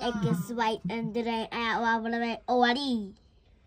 egg is white and the right out of the already.